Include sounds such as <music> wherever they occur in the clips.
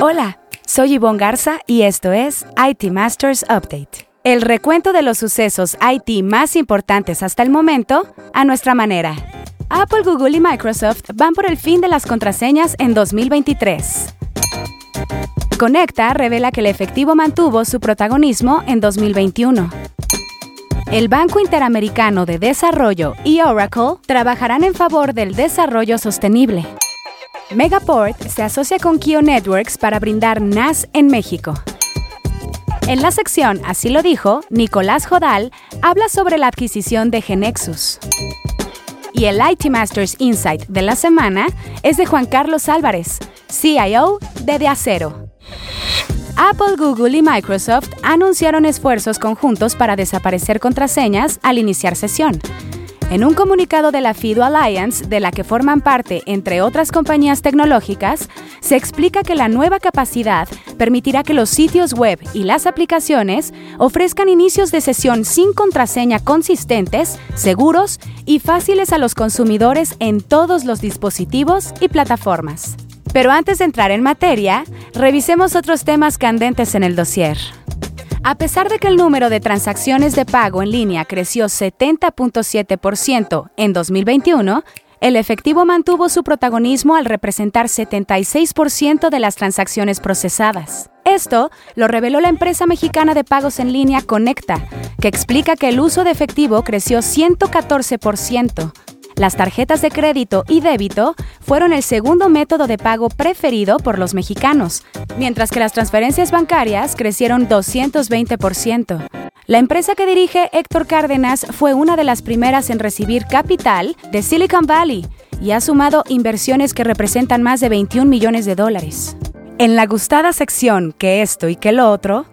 Hola, soy Yvonne Garza y esto es IT Masters Update. El recuento de los sucesos IT más importantes hasta el momento a nuestra manera. Apple, Google y Microsoft van por el fin de las contraseñas en 2023. Conecta revela que el efectivo mantuvo su protagonismo en 2021. El Banco Interamericano de Desarrollo y Oracle trabajarán en favor del desarrollo sostenible. Megaport se asocia con Kio Networks para brindar NAS en México. En la sección Así lo dijo, Nicolás Jodal habla sobre la adquisición de Genexus. Y el IT Masters Insight de la semana es de Juan Carlos Álvarez, CIO de De Acero. Apple, Google y Microsoft anunciaron esfuerzos conjuntos para desaparecer contraseñas al iniciar sesión. En un comunicado de la FIDO Alliance, de la que forman parte, entre otras compañías tecnológicas, se explica que la nueva capacidad permitirá que los sitios web y las aplicaciones ofrezcan inicios de sesión sin contraseña consistentes, seguros y fáciles a los consumidores en todos los dispositivos y plataformas. Pero antes de entrar en materia, revisemos otros temas candentes en el dossier. A pesar de que el número de transacciones de pago en línea creció 70.7% en 2021, el efectivo mantuvo su protagonismo al representar 76% de las transacciones procesadas. Esto lo reveló la empresa mexicana de pagos en línea Conecta, que explica que el uso de efectivo creció 114%, las tarjetas de crédito y débito fueron el segundo método de pago preferido por los mexicanos, mientras que las transferencias bancarias crecieron 220%. La empresa que dirige Héctor Cárdenas fue una de las primeras en recibir capital de Silicon Valley y ha sumado inversiones que representan más de 21 millones de dólares. En la gustada sección que esto y que lo otro,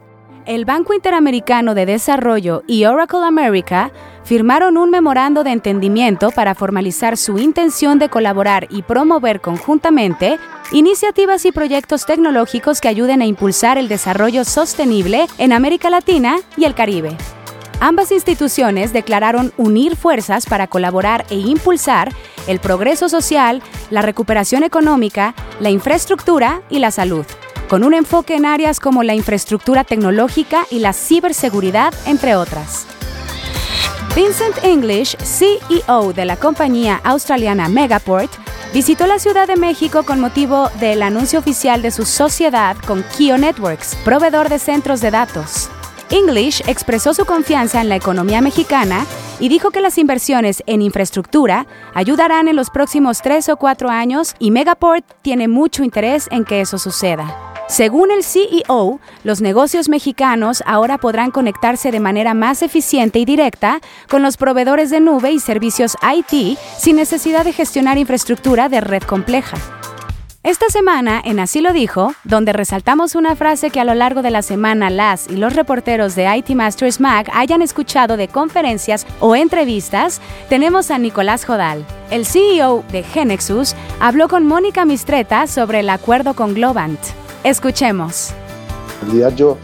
el Banco Interamericano de Desarrollo y Oracle America firmaron un memorando de entendimiento para formalizar su intención de colaborar y promover conjuntamente iniciativas y proyectos tecnológicos que ayuden a impulsar el desarrollo sostenible en América Latina y el Caribe. Ambas instituciones declararon unir fuerzas para colaborar e impulsar el progreso social, la recuperación económica, la infraestructura y la salud, con un enfoque en áreas como la infraestructura tecnológica y la ciberseguridad, entre otras. Vincent English, CEO de la compañía australiana Megaport, visitó la Ciudad de México con motivo del anuncio oficial de su sociedad con Kio Networks, proveedor de centros de datos. English expresó su confianza en la economía mexicana y dijo que las inversiones en infraestructura ayudarán en los próximos tres o cuatro años y Megaport tiene mucho interés en que eso suceda. Según el CEO, los negocios mexicanos ahora podrán conectarse de manera más eficiente y directa con los proveedores de nube y servicios IT sin necesidad de gestionar infraestructura de red compleja. Esta semana, en Así lo dijo, donde resaltamos una frase que a lo largo de la semana las y los reporteros de IT Masters Mag hayan escuchado de conferencias o entrevistas, tenemos a Nicolás Jodal. El CEO de Genexus habló con Mónica Mistreta sobre el acuerdo con Globant. Escuchemos. En realidad yo,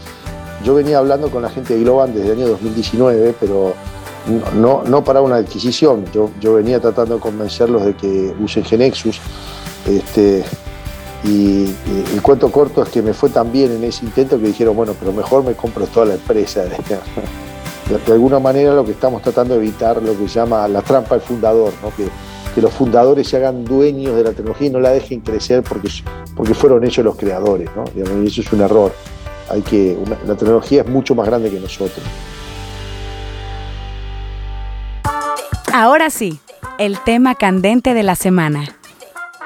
yo venía hablando con la gente de Globan desde el año 2019, pero no, no para una adquisición. Yo, yo venía tratando de convencerlos de que usen Genexus. Este, y, el cuento corto es que me fue tan bien en ese intento que dijeron, bueno, pero mejor me compro toda la empresa. <laughs> De, alguna manera lo que estamos tratando de evitar lo que se llama la trampa del fundador, ¿no? que, que los fundadores se hagan dueños de la tecnología y no la dejen crecer porque, porque fueron ellos los creadores, ¿no? Y eso es un error. Hay que, la tecnología es mucho más grande que nosotros. Ahora sí, el tema candente de la semana.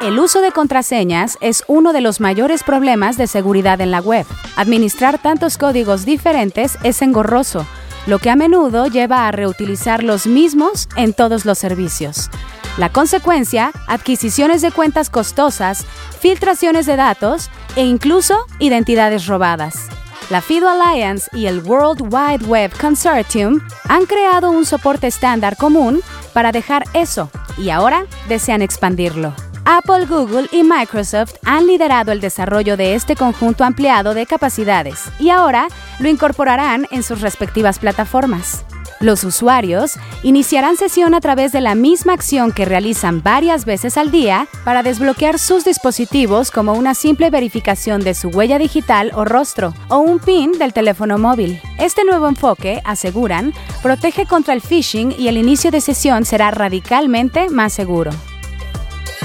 El uso de contraseñas es uno de los mayores problemas de seguridad en la web. Administrar tantos códigos diferentes es engorroso, lo que a menudo lleva a reutilizar los mismos en todos los servicios. La consecuencia, adquisiciones de cuentas costosas, filtraciones de datos e incluso identidades robadas. La FIDO Alliance y el World Wide Web Consortium han creado un soporte estándar común para dejar eso y ahora desean expandirlo. Apple, Google y Microsoft han liderado el desarrollo de este conjunto ampliado de capacidades y ahora lo incorporarán en sus respectivas plataformas. Los usuarios iniciarán sesión a través de la misma acción que realizan varias veces al día para desbloquear sus dispositivos como una simple verificación de su huella digital o rostro o un PIN del teléfono móvil. Este nuevo enfoque, aseguran, protege contra el phishing y el inicio de sesión será radicalmente más seguro.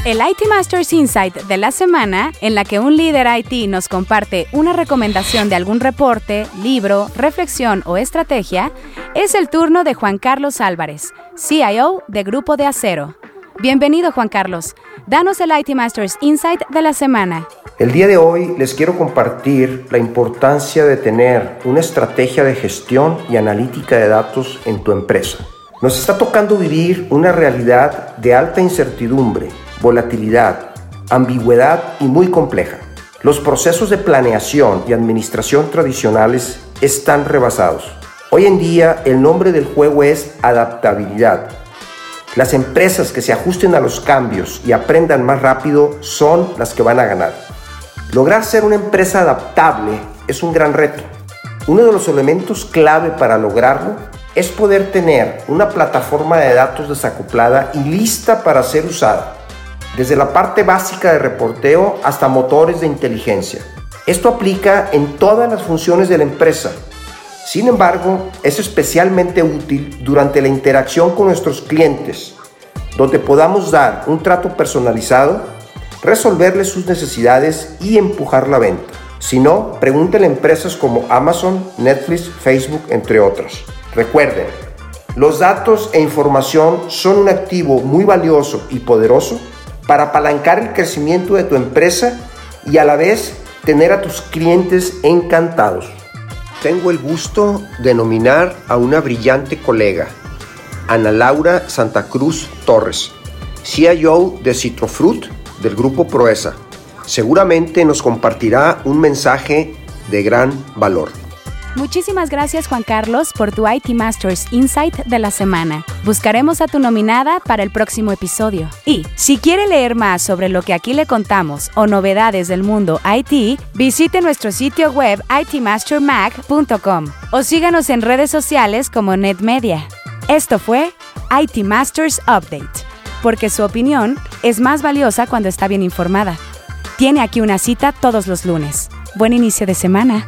El IT Masters Insight de la semana, en la que un líder IT nos comparte una recomendación de algún reporte, libro, reflexión o estrategia, es el turno de Juan Carlos Álvarez, CIO de Grupo de Acero. Bienvenido Juan Carlos. Danos el IT Masters Insight de la semana. El día de hoy les quiero compartir la importancia de tener una estrategia de gestión y analítica de datos en tu empresa. Nos está tocando vivir una realidad de alta incertidumbre volatilidad, ambigüedad y muy compleja. Los procesos de planeación y administración tradicionales están rebasados. Hoy en día el nombre del juego es adaptabilidad. Las empresas que se ajusten a los cambios y aprendan más rápido son las que van a ganar. Lograr ser una empresa adaptable es un gran reto. Uno de los elementos clave para lograrlo es poder tener una plataforma de datos desacoplada y lista para ser usada desde la parte básica de reporteo hasta motores de inteligencia. Esto aplica en todas las funciones de la empresa. Sin embargo, es especialmente útil durante la interacción con nuestros clientes, donde podamos dar un trato personalizado, resolverles sus necesidades y empujar la venta. Si no, pregúntenle a empresas como Amazon, Netflix, Facebook, entre otras. Recuerden, los datos e información son un activo muy valioso y poderoso para apalancar el crecimiento de tu empresa y a la vez tener a tus clientes encantados. Tengo el gusto de nominar a una brillante colega, Ana Laura Santa Cruz Torres, CIO de Citrofruit del grupo Proesa. Seguramente nos compartirá un mensaje de gran valor. Muchísimas gracias Juan Carlos por tu IT Masters Insight de la semana. Buscaremos a tu nominada para el próximo episodio. Y si quiere leer más sobre lo que aquí le contamos o novedades del mundo IT, visite nuestro sitio web itmastermag.com o síganos en redes sociales como NetMedia. Esto fue IT Masters Update, porque su opinión es más valiosa cuando está bien informada. Tiene aquí una cita todos los lunes. Buen inicio de semana.